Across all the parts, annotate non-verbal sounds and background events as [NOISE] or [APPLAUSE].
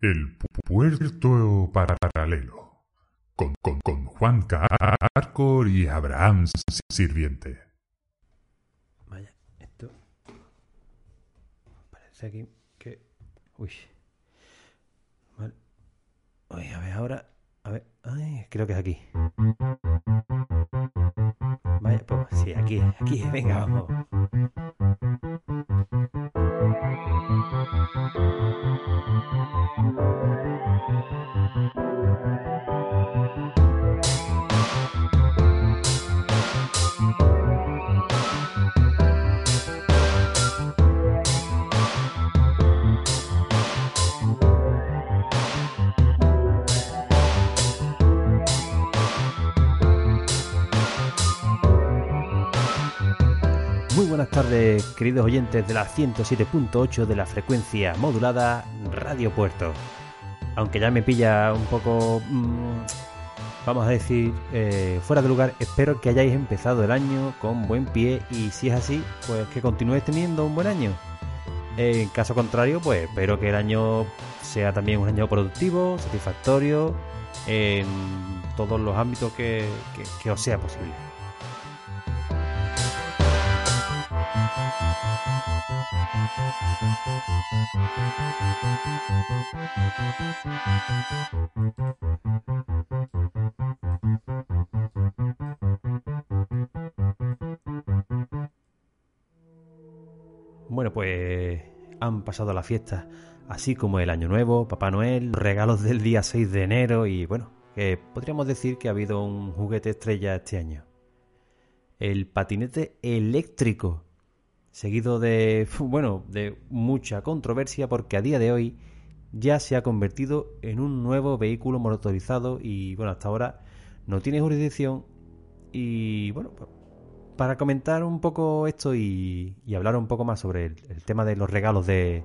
El puerto paralelo. Con, con, con Juan Carcor y Abraham Sirviente. Vaya, esto. Parece aquí que. Uy. Vale. A ver, ahora. A ver. Ay, creo que es aquí. Vaya, pues sí, aquí, aquí. [LAUGHS] Venga, vamos. Muy buenas tardes, queridos oyentes de la 107.8 de la frecuencia modulada Radio Puerto. Aunque ya me pilla un poco, mm, vamos a decir, eh, fuera de lugar, espero que hayáis empezado el año con buen pie y si es así, pues que continuéis teniendo un buen año. En caso contrario, pues espero que el año sea también un año productivo, satisfactorio, en todos los ámbitos que, que- que os sea posible. Bueno, pues han pasado las fiestas, así como el Año Nuevo, Papá Noel, los regalos del día 6 de enero y bueno, podríamos decir que ha habido un juguete estrella este año. El patinete eléctrico, seguido de, [LAUGHS] bueno, de mucha controversia porque a día de hoy ya se ha convertido en un nuevo vehículo motorizado y bueno, hasta ahora no tiene jurisdicción. Y bueno, pues, para comentar un poco esto y, y hablar un poco más sobre el, el tema de los regalos de,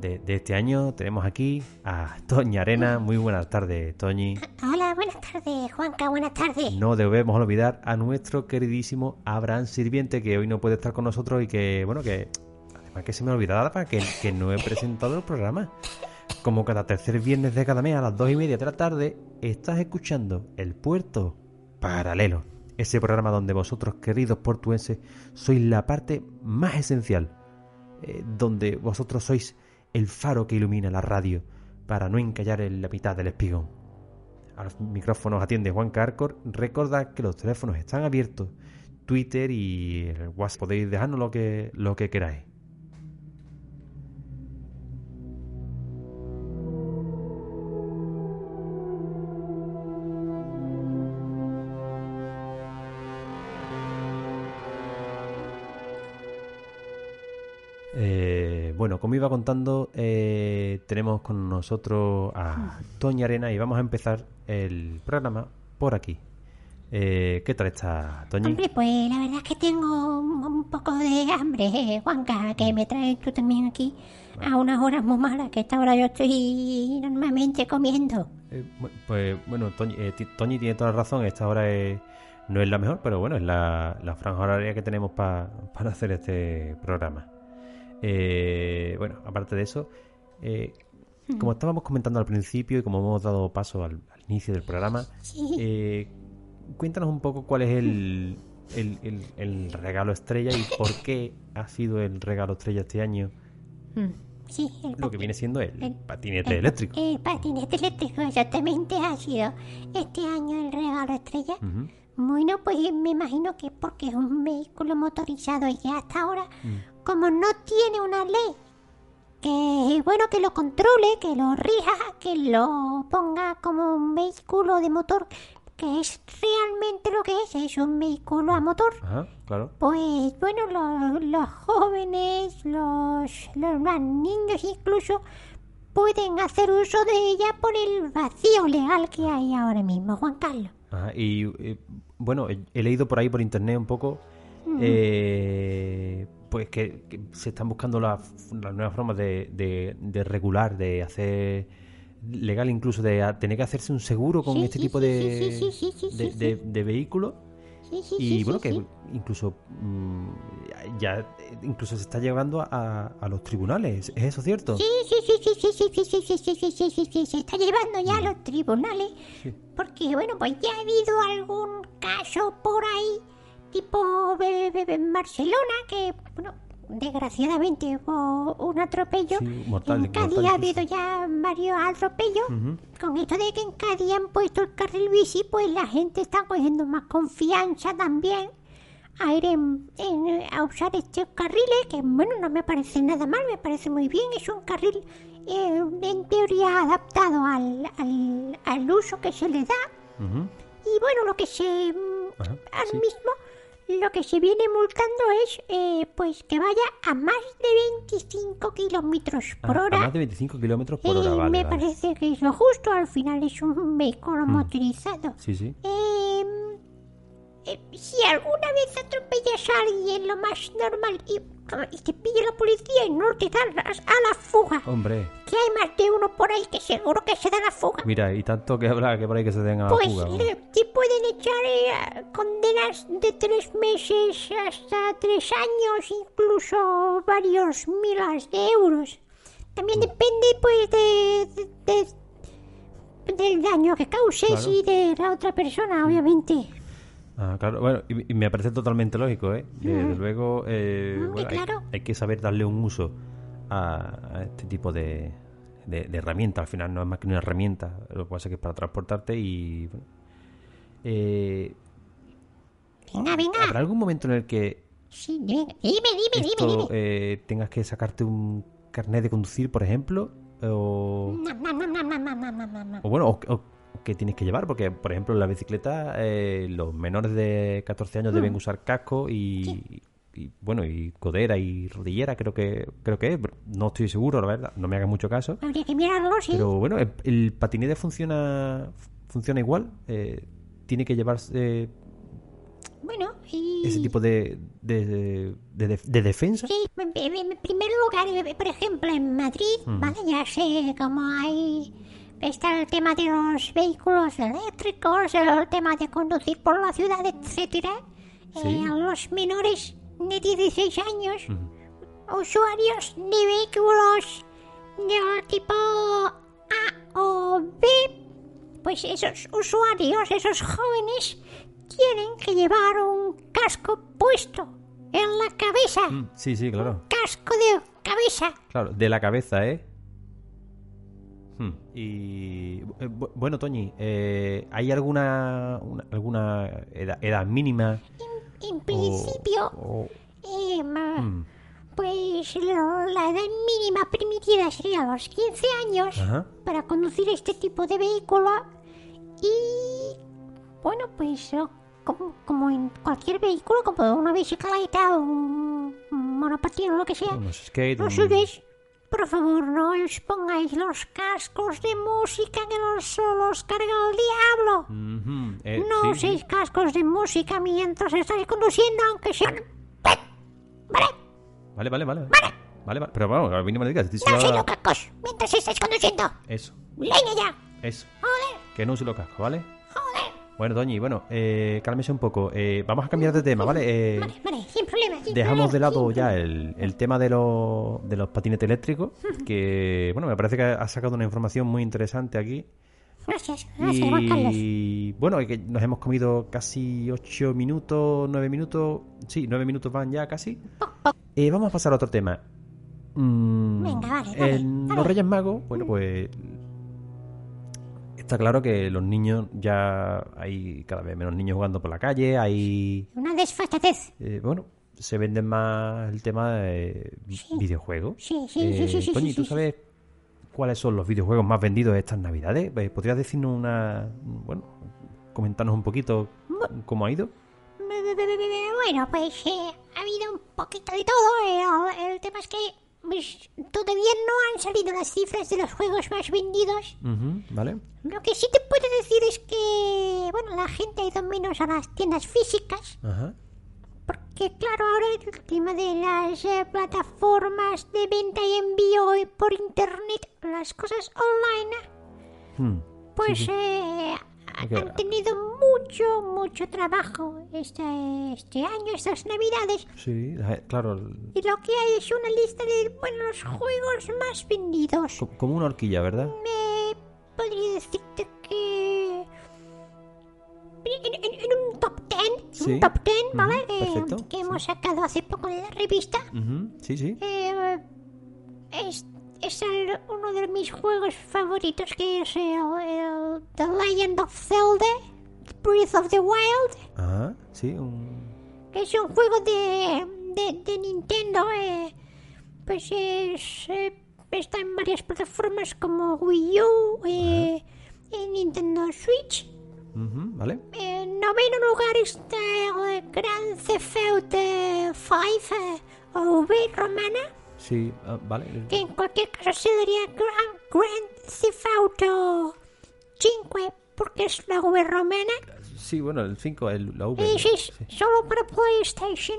de- de este año, tenemos aquí a Toñi Arena. Muy buenas tardes, Toñi. Hola, buenas tardes, Juanca, buenas tardes. No debemos olvidar a nuestro queridísimo Abraham Sirviente, que hoy no puede estar con nosotros y que, bueno, que además que se me olvidaba que, que no he presentado el programa. Como cada tercer viernes de cada mes a las dos y media de la tarde, estás escuchando El Puerto Paralelo. Ese programa donde vosotros, queridos portuenses, sois la parte más esencial. eh, donde vosotros sois el faro que ilumina la radio para no encallar en la mitad del espigón. A los micrófonos atiende Juan Carcor. Recordad que los teléfonos están abiertos. Twitter y el WhatsApp podéis dejarnos lo que, lo que queráis. Iba contando, eh, tenemos con nosotros a Toña Arena y vamos a empezar el programa por aquí. Eh, ¿Qué tal está, Toñi? Hombre, pues la verdad es que tengo un, un poco de hambre, Juanca, que me traes tú también aquí a unas horas muy malas, que a esta hora yo estoy normalmente comiendo. Eh, pues bueno, Toñi, eh, Toñi tiene toda la razón, esta hora es- no es la mejor, pero bueno, es la, la franja horaria que tenemos pa- para hacer este programa. Eh, bueno, aparte de eso, eh, como estábamos comentando al principio y como hemos dado paso al, al inicio del programa, eh, cuéntanos un poco cuál es el, el, el- el regalo estrella y por qué ha sido el regalo estrella este año Mm, Sí, lo que viene siendo el patinete el- eléctrico. El patinete eléctrico, exactamente, ha sido este año el regalo estrella. Bueno, pues me imagino que es porque es un vehículo motorizado y que hasta ahora, Mm. Como no tiene una ley que, bueno, que lo controle, que lo rija, que lo ponga como un vehículo de motor, que es realmente lo que es, es un vehículo a motor. Ajá, claro. Pues bueno, lo- los jóvenes, los, los más niños incluso, pueden hacer uso de ella por el vacío legal que hay ahora mismo, Juan Carlos. Ajá, y eh, bueno, he he leído por ahí por internet un poco, eh, pues que, que se están buscando las, las nuevas formas de, de- de regular, de hacer legal incluso de tener que hacerse un seguro con Sí, este sí, tipo de, sí, de, de- vehículos Y bueno, que incluso mm, ya eh, incluso se está llevando a, a los tribunales. ¿Es eso cierto? Sí, sí, sí, sí, sí, sí, sí, sí, sí, sí, sí, sí, sí, sí, se está llevando ya a los tribunales. Porque, bueno, pues ya ha habido algún caso por ahí, tipo be- be- en Barcelona, que, bueno, desgraciadamente hubo un atropello. Sí, mortal, en Cádiz mortal ha habido ya varios atropellos. Con esto de que en Cádiz han puesto el carril bici, pues la gente está cogiendo más confianza también a ir en- en- a usar estos carriles, que bueno, no me parece nada mal, me parece muy bien. Es un carril eh, en teoría adaptado al, al, al uso que se le da. Y bueno, lo que se. Ajá, sí. mismo, lo que se viene multando es eh, pues que vaya a más de 25 kilómetros Ah, por a hora. más de 25 kilómetros por hora, vale, me vale. parece que es lo justo, al final es un vehículo motorizado. Sí, sí. Eh, eh, si alguna vez atropellas a alguien, lo más normal, y, y te pilla la policía y no te dan las- a la fuga, Hombre, que hay más de uno por ahí que seguro que se da la fuga, mira, y tanto que habla que por ahí que se den a la pues fuga. le- te pueden echar eh, condenas de tres meses hasta tres años, incluso varios miles de euros. También depende, pues, de, de- de- del daño que causes Claro. y de la otra persona, obviamente. Ah, claro, bueno, y, me parece totalmente lógico, ¿eh? Desde luego, eh, mm, bueno, claro. hay, que saber darle un uso a, este tipo de, de, de, herramientas. Al final no es más que una herramienta, lo que pasa es que es para transportarte y... Bueno, eh, venga, venga. ¿Habrá algún momento en el que... Sí, dime, dime, dime, esto, dime. Eh, tengas que sacarte un carnet de conducir, por ejemplo, o... O bueno, o, o que tienes que llevar, porque por ejemplo en la bicicleta eh, los menores de 14 años Mm. deben usar casco y, y, bueno y codera y rodillera creo que creo que es, no estoy seguro la verdad, no me hagas mucho caso, Habría que mirarlo, sí. pero bueno el, el patinete funciona funciona igual, eh, tiene que llevarse Bueno, y... ese tipo de de, de, de- de defensa. Sí, en, en- en primer lugar, eh, por ejemplo, en Madrid, ¿vale? Ya sé cómo hay... Está el tema de los vehículos eléctricos, el tema de conducir por la ciudad, etcétera. Eh, Sí. a los menores de 16 años, usuarios de vehículos del tipo A o B, pues esos usuarios, esos jóvenes, tienen que llevar un casco puesto en la cabeza. Mm, Sí, sí, claro. Casco de cabeza. Claro, de la cabeza, ¿eh? Hmm. Y eh, bu- bueno, Toñi, eh, ¿hay alguna una- alguna edad, edad mínima? En principio, o- eh, ma- hmm, pues lo- la edad mínima permitida sería los 15 años Ajá. para conducir este tipo de vehículo. Y bueno, pues como, como en cualquier vehículo, como una bicicleta o un monopatín o lo que sea, no un- subes. Por favor, no os pongáis los cascos de música que los, los carga el diablo. Eh, No sí, uséis cascos de música mientras estáis conduciendo, aunque sean... ¿Vale? Vale, vale, vale. Vale, vale. Pero vamos, a mí no me lo digas. No solo- uséis los cascos mientras estáis conduciendo. Eso, ¡Leña ya! eso. ¡Joder! Que no use los cascos, ¿vale? ¡Joder! Bueno, Toñi, bueno, eh, cálmese un poco. Eh, vamos a cambiar de tema, ¿vale? Eh, Vale, vale, problema. Dejamos de lado ya el, el tema de los, de los patinetes eléctricos, que, bueno, me parece que ha sacado una información muy interesante aquí. Gracias, gracias. Y bueno, que nos hemos comido casi 8 minutos, 9 minutos, sí, 9 minutos van ya casi. Eh, vamos a pasar a otro tema. Mm, Venga, vale, en los Reyes Magos, bueno, pues está claro que los niños ya hay cada vez menos niños jugando por la calle, hay Una desfachatez. eh, bueno, se venden más el tema de vi- videojuegos. Sí, sí, Eh, sí, sí, sí, Toñi, ¿tú sabes cuáles son los videojuegos más vendidos estas navidades? Eh, ¿Podrías decirnos una... bueno, comentarnos un poquito cómo ha ido? Bueno, pues eh, ha habido un poquito de todo. El, el tema es que pues, todavía no han salido las cifras de los juegos más vendidos. ¿Vale? Lo que sí te puedo decir es que, bueno, la gente ha ido menos a las tiendas físicas. Ajá. Porque, claro, ahora el tema de las eh, plataformas de venta y envío por internet, las cosas online, Hmm. pues eh, Ok. han tenido mucho, mucho trabajo este, este año, estas navidades. Sí, eh, claro. el- Y lo que hay es una lista de, bueno, los juegos más vendidos. co- Como una horquilla, ¿verdad? Me podría decirte que... En, en- en un top 10, Sí. top 10, ¿vale? Ujú, Eh, perfecto, que sí. hemos sacado hace poco en la revista. Ujú, Sí, sí. Eh, es es el- uno de mis juegos favoritos que es el, el The Legend of Zelda, Breath of the Wild, Ajá, sí, un... que es un juego de, de, de Nintendo. eh, pues es, eh, está en varias plataformas como Wii U eh, y Nintendo Switch. Ujú, ¿Vale? En noveno lugar está el Grand Theft Auto 5 eh, o V romana. Sí, ah, vale. que en cualquier caso se daría Grand, Grand Theft Auto 5 porque es la V romana Sí, bueno, el 5, el, la V. es, es sí. solo para PlayStation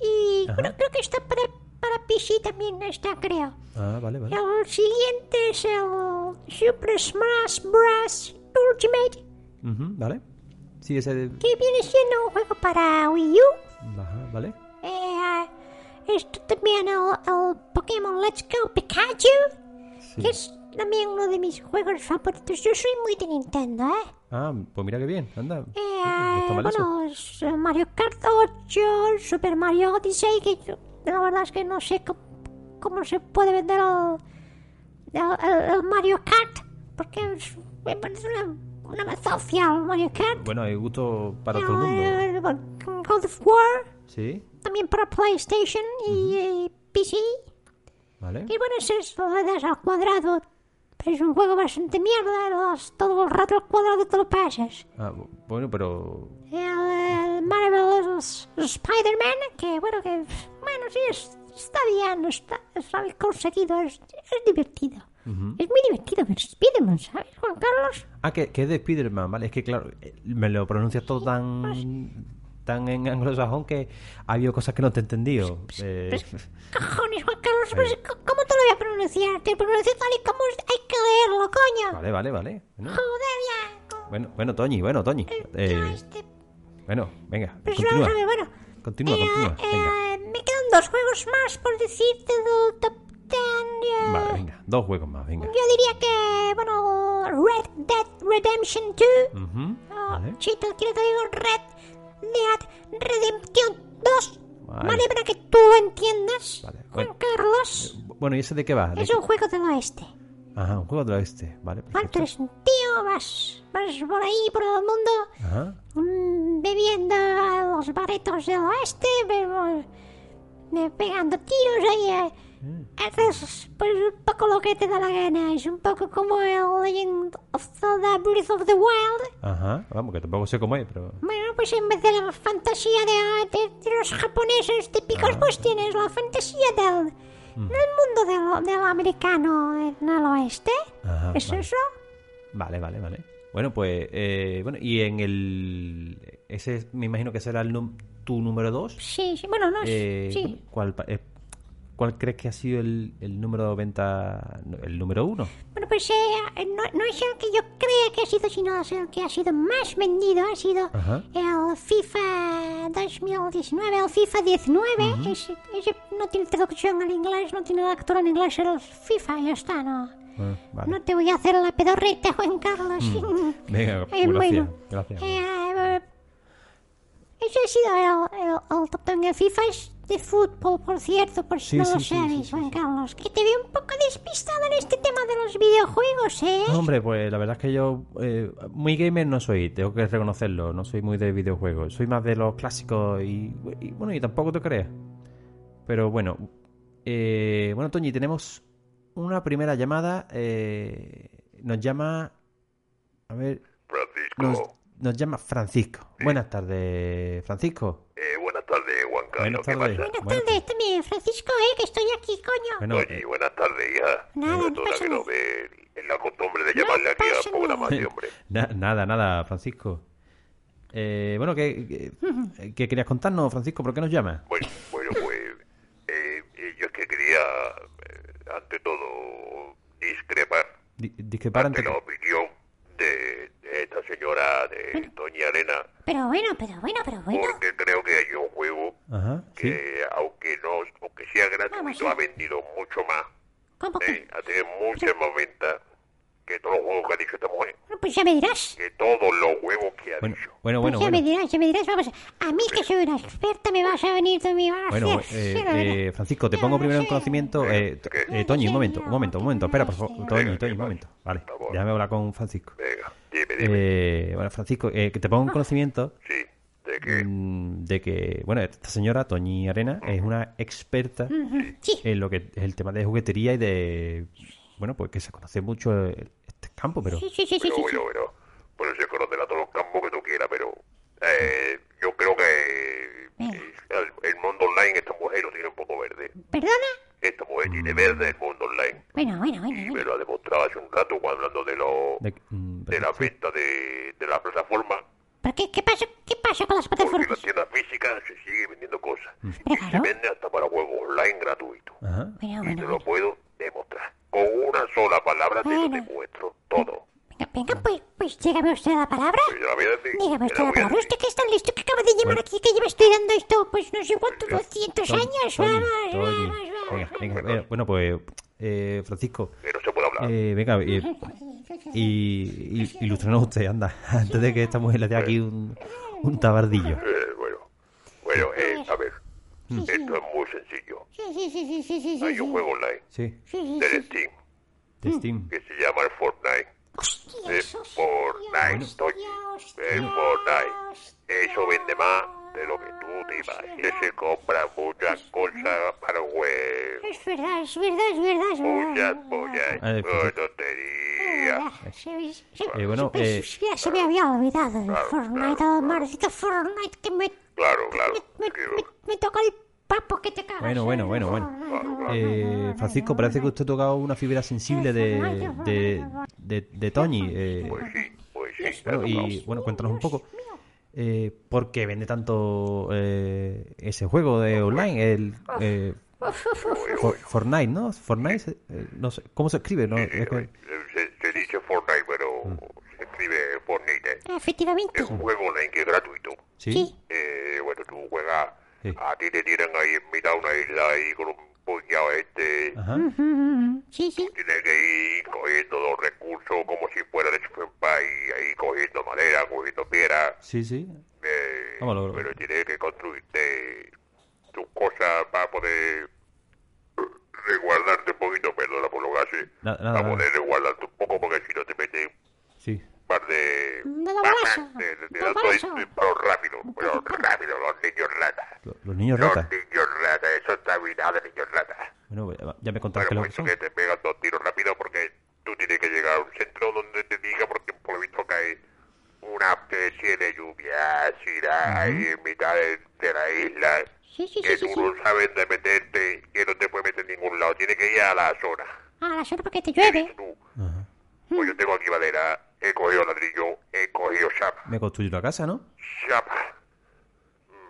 y creo, creo que está para, para PC también está creo Ah, vale, vale. el siguiente es el Super Smash Bros. Ultimate Ujú, ¿Vale? Sí, ese... de- que viene siendo un juego para Wii U Ajá, ¿vale? Eh, esto también el, el Pokémon Let's Go Pikachu Sí. que es también uno de mis juegos favoritos. Yo soy muy de Nintendo, ¿eh? Ah, pues mira qué bien, anda. Eh, no eso. bueno, es eh, Mario Kart 8, Super Mario Odyssey, que yo, la verdad es que no sé cómo, cómo se puede vender el, el- el- el Mario Kart, porque es, me parece una, una el Mario Kart. Bueno, hay gusto para todo el mundo. Eh, God of War, Sí, también para PlayStation y eh, PC. ¿vale? Y bueno, es lo das al cuadrado. Es un juego bastante mierda, lo das todo el rato al cuadrado te lo pasas. Ah, bu- bueno, pero... El, el Marvel's Spider-Man, que bueno, que bueno, sí, es- está bien, está, está bien conseguido, es, es divertido. Es muy divertido ver Spider-Man, ¿sabes, Juan Carlos? Ah, que, que es de Spider-Man, ¿vale? Es que, claro, eh, me lo pronuncias todo tan... tan en anglosajón que ha habido cosas que no te he entendido. Eh, Cojones, Juan Carlos, pues, ¿cómo te lo voy a pronunciar? Te pronuncio tal y como hay que leerlo, coño. vale, vale, vale. Bueno, Joder, ya. bueno, bueno, Toñi, bueno, Toñi. Eh, este, bueno, venga, Pues continúa. vamos a ver, bueno. Continúa, Eh, continúa, eh, venga. me quedan dos juegos más por decirte top 10. eh, Vale, venga, dos juegos más, venga. Yo diría que, bueno, Red Dead Redemption 2. Ujú, Oh, vale. Chito, quiero te digo Red Dead Redemption 2. Vale. Vale, para que tú entiendas, Vale, Juan bueno. Carlos. Bueno, ¿y ese de qué va? ¿De Es qué- un juego del oeste. Ajá, un juego del oeste, vale. ¿vale? Tú perfecto. eres un tío, vas, vas por ahí, por el mundo, Ajá, mm, bebiendo a los baretos del oeste, pero, eh, pegando tiros ahí. eh. Haces pues un poco lo que te da la gana. Es un poco como el Legend of Zelda Breath of the Wild. ajá, vamos, que tampoco sé cómo es, pero... Bueno, pues en vez de la fantasía de, de- de los japoneses típicos, pues tienes la fantasía del, del mundo del, del americano en el oeste. Ajá, ¿Es vale. eso? Vale, vale, vale. Bueno, pues, eh, bueno, y en el... Ese me imagino que será el tu número 2. Sí, sí. Bueno, no, Eh, sí. ¿cuál, eh, ¿Cuál crees que ha sido el, el número de venta, el número uno? Bueno, pues eh, no, no es el que yo crea que ha sido, sino es el que ha sido más vendido. Ha sido Ajá. el FIFA 2019, el FIFA 19. ese, ese no tiene traducción al inglés, no tiene lectura en inglés, el FIFA, ya está, ¿no? Ah, vale. No te voy a hacer la pedorreta, Juan Carlos. [LAUGHS] Venga, Eh, gracias, bueno, gracias. eh, ese ha sido el, el, el top 10 de FIFA. Es de fútbol, por cierto, por si Sí, no sí, lo sabes, sí, sí, Juan sí. Carlos. Que te veo un poco despistado en este tema de los videojuegos, ¿eh? No, hombre, pues la verdad es que yo eh, muy gamer no soy, tengo que reconocerlo, no soy muy de videojuegos, soy más de los clásicos y, y, bueno, y tampoco te creas. Pero bueno, eh, bueno, Toñi, tenemos una primera llamada, eh, nos llama, a ver, Francisco. nos, nos llama Francisco. Buenas tardes, Francisco. Eh, buenas tardes, Juan Carlos. Buenas ¿Qué tardes. Buenas Bueno, tardes, también, Francisco, ¿eh? Que estoy aquí, coño. Bueno, Oye, eh, buenas tardes, hija. Nada, no pasa nada. en la costumbre de No llamarle aquí nada. sí, hombre. [LAUGHS] na- nada, nada, Francisco. Eh, bueno, ¿qué, qué, [LAUGHS] qué querías contarnos, Francisco? ¿Por qué nos llamas? Bueno, bueno pues eh, eh, yo es que quería, eh, ante todo, discrepar Di- discrepar ante ante... la opinión de, de señora doña Elena, Pero bueno, pero bueno, pero bueno. porque creo que hay un juego Ajá, sí. que, aunque no, aunque sea gratuito, ha vendido mucho más. ¿Cómo que? ¿eh? Ha tenido muchas más ventas que todos los juegos que ha dicho esta mujer. Bueno, Pues ya me dirás. Que todos los juegos que ha Bueno, dicho. bueno, Pues bueno, ya me bueno. dirás, ya me dirás. Vamos, a mí que soy una experta me vas a venir tú me vas a Bueno, hacer. eh, eh, Francisco, te pongo primero en conocimiento. Eh, eh, Toñi, un momento, un momento, un momento. Espera, por favor. Toñi, Toñi, un momento. Vale, déjame hablar con Francisco. Venga, dime, dime. Eh, bueno, Francisco, eh, que te pongo en conocimiento [LAUGHS] sí, de que... mm, de que, bueno, esta señora, Toñi Arena, es una experta Sí, en lo que es el tema de juguetería y de, bueno, pues que se conoce mucho el- este campo, pero sí, sí, sí, sí, Bueno, sí, bueno, bueno. Bueno, se conocerá todos los campos que tú quieras, pero eh, yo creo que el, el mundo online, esta mujer lo tiene un poco verde. ¿Perdona? Esta mujer tiene verde el mundo online. Bueno, bueno, Y bueno. me bueno. lo ha demostrado hace un rato cuando hablando de, lo, de, mm, de la venta de, de la plataforma. ¿Pero qué, qué pasa? ¿Qué pasa con las Porque en las plataformas? tiendas físicas se sigue vendiendo cosas. Y se claro. vende hasta para juegos online gratuitos. Ajá. Bueno, Y bueno, te lo bueno. puedo demostrar. Con una sola palabra te lo Bueno. demuestro todo. Venga, venga, pues, pues dígame usted la palabra. Pues la voy a decir, Dígame te usted la la palabra. Usted que es tan listo que acaba de llamar aquí, que lleva estudiando esto, pues no sé cuántos, 200 Toñi, años. Vamos, vamos, Venga, vamos. venga, venga. Bueno, pues, eh, Francisco, Que no se puede hablar. eh, venga, eh, y, y, ilústranos usted, anda, antes de que esta mujer le dé aquí un, un tabardillo. Eh, bueno, bueno, eh, a ver, Sí, sí. esto es muy sencillo. Sí, sí, sí, sí, sí, sí, sí, Hay sí. un juego online Sí, Sí, sí, del sí. Steam de Steam. que se llama el Fortnite. Hostia, El Fortnite, hostia, Toñi. hostia, El Fortnite. Eso vende más de lo que tú te imaginas. Se compra muchas cosas para web. Es verdad, es verdad, es verdad, es verdad. Muchas, es muchas. Ah, Oh. Se, se, se, Eh, bueno, se- eh, ya se me había olvidado el Claro, Fortnite, claro, el maldito Fortnite que me, Claro, claro. me, me, me, me toca el papo que te cagas. Bueno, bueno, bueno, bueno. Eh, Francisco, parece que usted ha tocado una fibra sensible de, de, de, de Toñi. eh, Pues sí, pues sí. bueno, y bueno, cuéntanos un poco. Eh, ¿Por qué vende tanto eh, ese juego de online? El eh, For- Fortnite, ¿no? Fortnite, eh, no sé, ¿cómo se escribe? No, es que- Se, se dice Fortnite, pero Mm. se escribe Fortnite. Efectivamente. Es un juego online que es gratuito. sí. Eh, bueno, tú juegas, Sí. a ti te tiran ahí en mitad de una isla ahí con un puñado este. Ajá. Sí, sí. Tienes que ir cogiendo los recursos como si fuera de País, ahí cogiendo madera, cogiendo piedra. Sí, sí. Eh, Vamos, pero tienes que construirte tus cosas para poder resguardarte un poquito, perdona por lo que hace. Nada, nada, para nada. poder resguardarte un poco porque si no te meten Sí. un par de... De balazo, de, de, de, de pero rápido, pero rápido, los niños ratas. Lo- Los niños Los ratas. niños ratas, eso está mirado de niños ratas. Bueno, ya me contarás Bueno, qué es lo pues que son. que te pegan dos tiros rápido porque tú tienes que llegar a un centro donde te diga, porque por lo visto cae una especie de lluvia ácida ahí en mitad de, de la isla. Sí, sí, que sí, tú sí, no sí. sabes dónde meterte, que no te puedes meter en ningún lado. Tienes que ir a la zona. Ah, la zona porque te ¿Qué llueve. tú? Ajá. Pues yo tengo aquí madera, he cogido ladrillo, he cogido chapa. Me construyo una casa, ¿no? Chapa.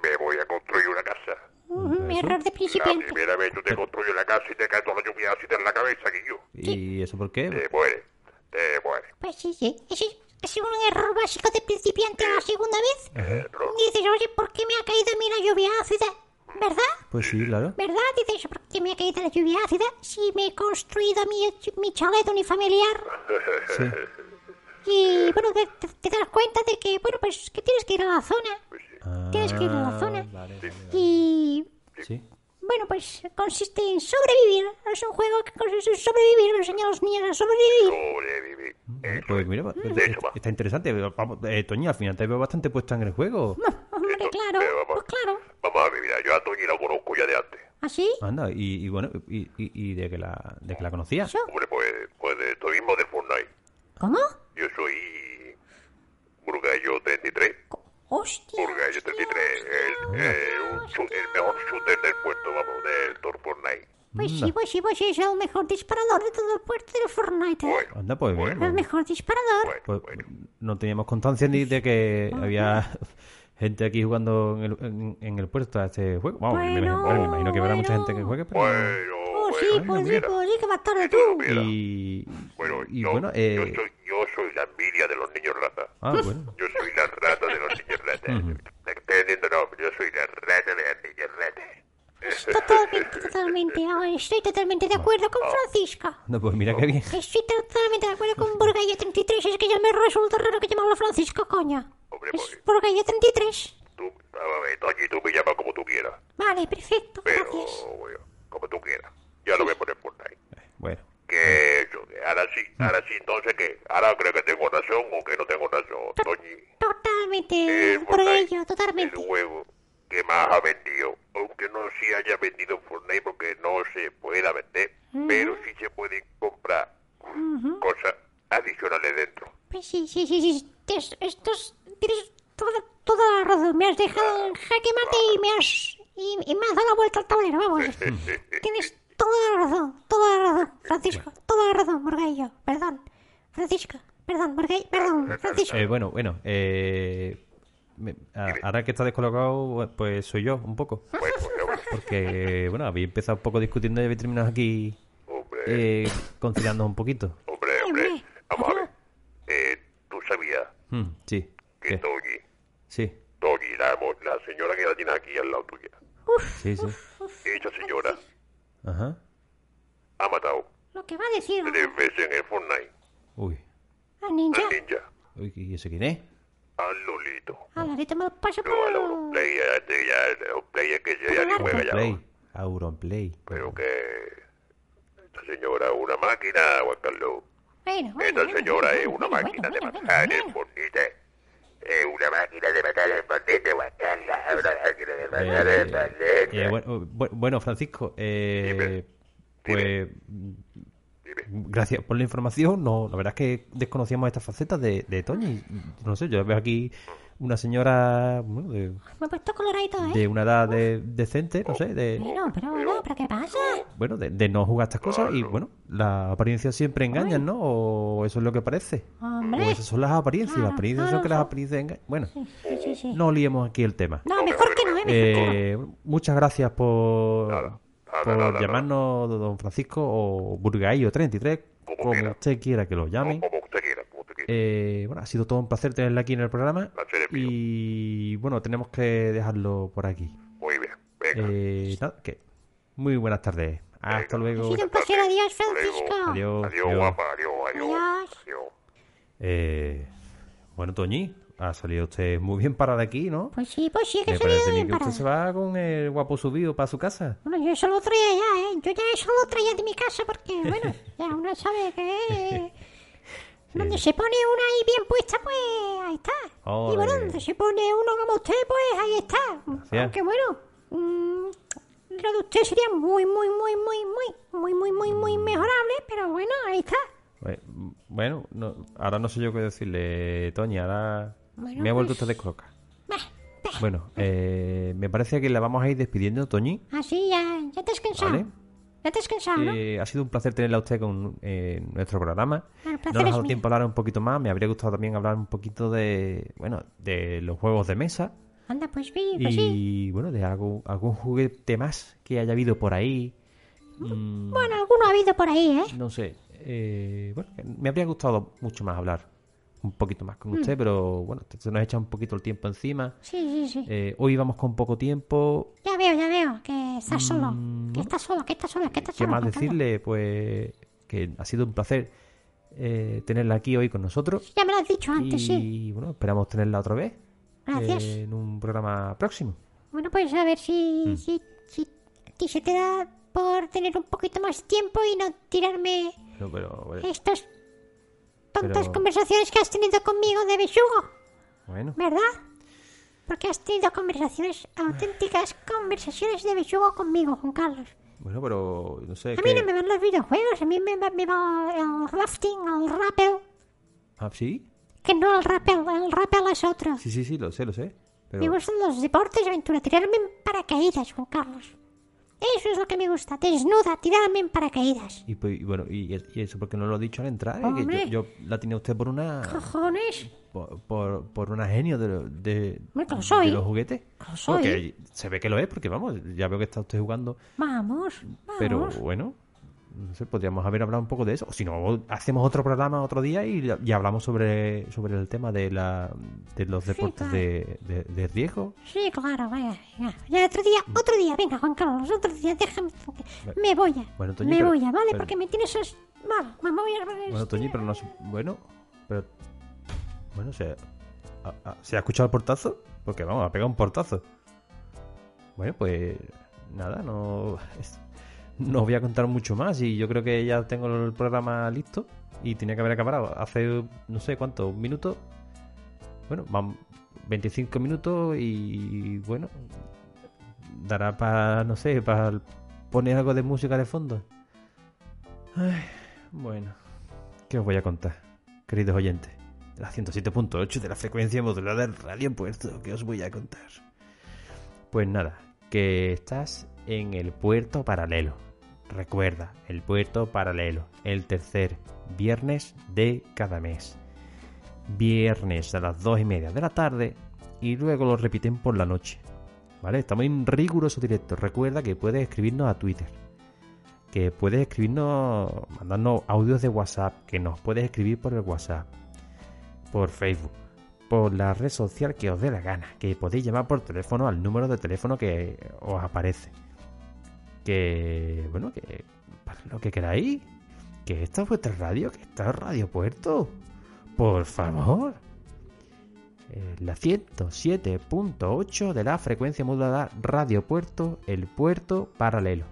Me voy a construir una casa. Mi error de La principiante. primera vez tú te construyes la casa y te cae toda la lluvia ácida en la cabeza, que yo. ¿Y eso por qué? Te mueres, te mueres. Pues sí, sí. Ese es, un error básico de principiante la segunda vez. No. Dices, oye, ¿por qué me ha caído a mí la lluvia ácida? ¿Verdad? Pues sí, claro. ¿Verdad? Dices, ¿por qué me ha caído la lluvia ácida? Si me he construido mi, mi chalet unifamiliar. [LAUGHS] Sí. Y bueno, te, te- das cuenta de que, bueno, pues que tienes que ir a la zona. Tienes que ir a la zona. Ah, vale, vale, Y Sí. bueno, pues consiste en sobrevivir. Es un juego que consiste en sobrevivir. Enseña a los niños a sobrevivir. Sobrevivir. Eso Pues es. mira, pues, De hecho, va. está interesante. Vamos, eh, Toño, al final te veo bastante puesta en el juego. Esto- claro. eh, vamos. Pues claro. Vamos a ver, mira, yo a Toñi la conozco ya de antes. ¿Así? Anda, y, y bueno, y, y, y de que la de que la conocía. ¿Eso? Hombre, pues, pues de esto mismo del Fortnite. ¿Cómo? Yo soy Burgallo 33. Hostia. Burgallo 33, el, eh, un chu- el mejor shooter del puerto, vamos, del Tor Fortnite. Pues Anda. sí, pues sí, pues sí, es el mejor disparador de todo el puerto de Fortnite. ¿eh? Bueno, Anda, pues bien. El mejor disparador. bueno, Pues, bueno. no teníamos constancia ni de que había gente aquí jugando en el, en, en el puerto a este juego. Vamos, me, Bueno, imagino- bueno, me imagino que habrá mucha bueno. gente que juegue, pero... Bueno, Oh, sí, bueno, pues sí, mira. pues sí, que Si tú. Y, Bueno, y yo, bueno, yo, eh, soy, yo soy la envidia de los niños rata. Ah, bueno. Yo soy la rata de los niños rata. ¿Me estás entendiendo? No, yo soy la rata de los niños rata. Totalmente, totalmente. ah, Estoy totalmente de acuerdo con Francisca. No, pues mira qué bien. Estoy totalmente de acuerdo con Burgaya 33. Es que ya me resulta raro que llamarlo Francisca, coña. Hombre, Es pues, Burgaya 33. tú, a ver, Toñi, tú me llamas como tú quieras. Vale, perfecto. Pero, Gracias. bueno, como tú quieras. Ya lo voy a poner por ahí. [LAUGHS] Bueno. Que eso, ahora sí, ahora sí, entonces que ahora creo que tengo razón o que no tengo razón, Toñi. Totalmente, El Burgaya, Fortnite, totalmente. El juego que más ha vendido, aunque no se haya vendido Fortnite porque no se pueda vender, pero sí se pueden comprar cosas adicionales dentro. Pues sí, sí, sí, sí. Tes- Estos, tienes toda, toda la razón. Me has dejado en jaque mate y me has, y, y me has dado la vuelta al tablero, vamos. [LAUGHS] Tienes toda la razón, toda la razón, Francisco. Toda la razón, Burgallo. Perdón. Francisco, perdón, Burgallo, perdón, Francisco. Eh, bueno, bueno. Eh, me- a- ahora que está descolocado, pues soy yo, un poco. Pues, hombre, Porque, bueno, había empezado un poco discutiendo y había terminado aquí hombre, eh, conciliando un poquito. hombre, hombre, vamos a ver. Eh, tú sabías Mm, sí. Que ¿Qué? Toñi, Sí, Toñi, la, la señora que la tiene aquí al lado tuya, sí, sí. esa señora Ajá. ha matado Lo que va a decir tres veces en el Fortnite Uy. a Ninja. al ninja, Uy, ¿y ese quién es? al Lolito. A la ahorita me lo paso No, al por... Europlayer, este ya, el Europlayer que ya, ya ni juega ya. Auronplay. Auronplay. Pero que esta señora es una máquina, Juan Carlos. Bueno, bueno, Esta señora bueno, es una bueno, máquina bueno, de bueno, matar bueno, el bonite. Es una máquina de matar el Carlos. Es una máquina de matar el Eh, bonite. eh, bueno, bu- bueno, Francisco, eh, Dime. pues Dime. gracias por la información. No, la verdad es que desconocíamos estas facetas de, de Toñi. No sé, yo veo aquí una señora bueno, de, Me he puesto coloradito, ¿eh? de una edad de- decente, no sé, de Pero, pero, bueno, pero ¿qué pasa? Bueno, de, de no jugar estas cosas y bueno, las apariencias siempre engañan, ¿no? O eso es lo que parece. Hombre. O esas son las apariencias, las Claro, apariencias son que las apariencias engañan. Bueno, Sí, sí, sí. no liemos aquí el tema. No, mejor que no, ¿eh? Que. Eh, muchas gracias por, llamarnos don Francisco o Burgaillo 33, Como como quiera. usted quiera que lo llame. Como usted quiera, como usted quiera. Eh, bueno, ha sido todo un placer tenerla aquí en el programa y bueno, tenemos que dejarlo por aquí. Muy bien, venga. Eh, nada, que muy buenas tardes. Hasta Venga. Ha luego. sido un placer. Adiós, luego. Francisco. Adiós. Adiós, adiós. guapa, adiós, adiós. Adiós. Eh, bueno, Toñi, ha salido usted muy bien parada aquí, ¿no? Pues sí, pues sí, que Me parece bien que usted se va con el guapo subido para su casa. Bueno, yo eso lo traía ya, ¿eh? Yo ya eso lo traía de mi casa porque, bueno, [LAUGHS] ya uno sabe que... Donde se pone una ahí bien puesta, pues ahí está. Y bueno, donde se pone uno como usted, pues ahí está. Gracias. Aunque bueno, mm, lo de usted sería muy, muy, muy, muy, muy, muy, muy, muy, muy mejorable, pero bueno, ahí está. Bueno, no- ahora no sé yo qué decirle, Toñi. Ahora Bueno, me ha vuelto pues- usted de bah. Bueno, eh, me parece que la vamos a ir despidiendo, Toñi. Así ya, ya te has cansado. Vale. Ya te has cansado, ¿no? Eh, ha sido un placer tenerla a usted con eh, nuestro programa. El No nos ha dado tiempo a hablar un poquito más. Me habría gustado también hablar un poquito de, bueno, de los juegos de mesa Anda, pues sí, pues sí. y, bueno, de algún, algún juguete más que haya habido por ahí. Mm, Bueno, alguno ha habido por ahí, ¿eh? no sé. eh, bueno, me habría gustado mucho más hablar un poquito más Mm. con usted, pero bueno, se nos echa un poquito el tiempo encima. Sí, sí, sí. Eh, hoy vamos con poco tiempo. Ya veo, ya veo, que estás solo. Mm, Que estás solo, que estás solo, que estás ¿Qué solo. más Juan Carlos. decirle? Pues que ha sido un placer eh, tenerla aquí hoy con nosotros. Ya me lo has dicho antes, y sí. bueno, esperamos tenerla otra vez Gracias. eh, en un programa próximo. Bueno, pues a ver si, Mm. si, si a ti se te da por tener un poquito más tiempo y no tirarme No, pero bueno, estas tontas Pero- conversaciones que has tenido conmigo de besugo, bueno, ¿verdad? Porque has tenido conversaciones, auténticas conversaciones de besugo conmigo, Juan Carlos. bueno, pero no sé A qué. mí no me van los videojuegos, a mí me, me va el rafting, el rappel. Ah, sí, Que no el rappel, el rappel es otro. sí, sí, sí, lo sé, lo sé. Pero Me gustan los deportes de aventura, tirarme en paracaídas, Juan Carlos. Eso es lo que me gusta, desnuda, tirarme en paracaídas. y, pues, y bueno, y, y eso porque no lo he dicho al entrar, eh, que yo, yo la tenía usted por una Cojones. por, por, por una genio de, de, lo soy. de los juguetes. lo soy. Porque se ve que lo es, porque vamos, ya veo que está usted jugando, Vamos, vamos. pero bueno, no sé, podríamos haber hablado un poco de eso. O si no, hacemos otro programa otro día y, y hablamos sobre, sobre el tema de, la, de los deportes claro. de, de, de riesgo. Sí, claro, vaya, ya, ya otro día, otro día, venga, Juan Carlos, otro día, déjame, me voy ya, Bueno, Toñi, me pero- voy ya, ¿vale? pero- Porque me tienes, es- vale, me voy a... Bueno, Toñi, pero no... Bueno, pero... Bueno, ¿se, a- a- ¿se ha escuchado el portazo? Porque vamos, ha pegado un portazo. Bueno, pues... Nada, no... es- [LAUGHS] no voy a contar mucho más y yo creo que ya tengo el programa listo y tenía que haber acabado hace no sé cuánto, un minuto. Bueno, van 25 minutos y bueno, dará para, no sé, para poner algo de música de fondo. Ay, bueno, ¿qué os voy a contar, queridos oyentes? De la 107.8 de la frecuencia modulada del Radio Puerto, ¿qué os voy a contar? Pues nada, que estás en el puerto paralelo. Recuerda, el puerto paralelo, el tercer viernes de cada mes. Viernes a las 2 y media de la tarde y luego lo repiten por la noche. ¿Vale? Estamos en riguroso directo. Recuerda que puedes escribirnos a Twitter. Que puedes escribirnos, mandarnos audios de WhatsApp. Que nos puedes escribir por el WhatsApp. Por Facebook. Por la red social que os dé la gana. Que podéis llamar por teléfono al número de teléfono que os aparece. Que, bueno, que lo que queráis. Que esta es vuestra radio. Que esta es Radio Puerto. Por favor. Eh, la 107.8 de la frecuencia modulada Radio Puerto, el puerto paralelo.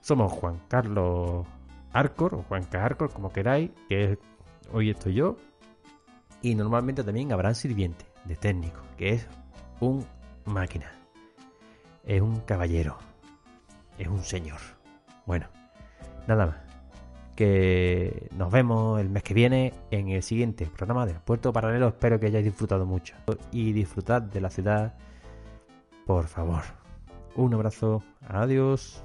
Somos Juan Carlos Arcor, o Juanca Arcor, como queráis, que es- hoy estoy yo. Y normalmente también habrá sirviente de técnico, que es un máquina. Es un caballero es un señor. Bueno, nada más. Que nos vemos el mes que viene en el siguiente programa del Puerto Paralelo. Espero que hayáis disfrutado mucho. Y disfrutad de la ciudad, por favor. Un abrazo. Adiós.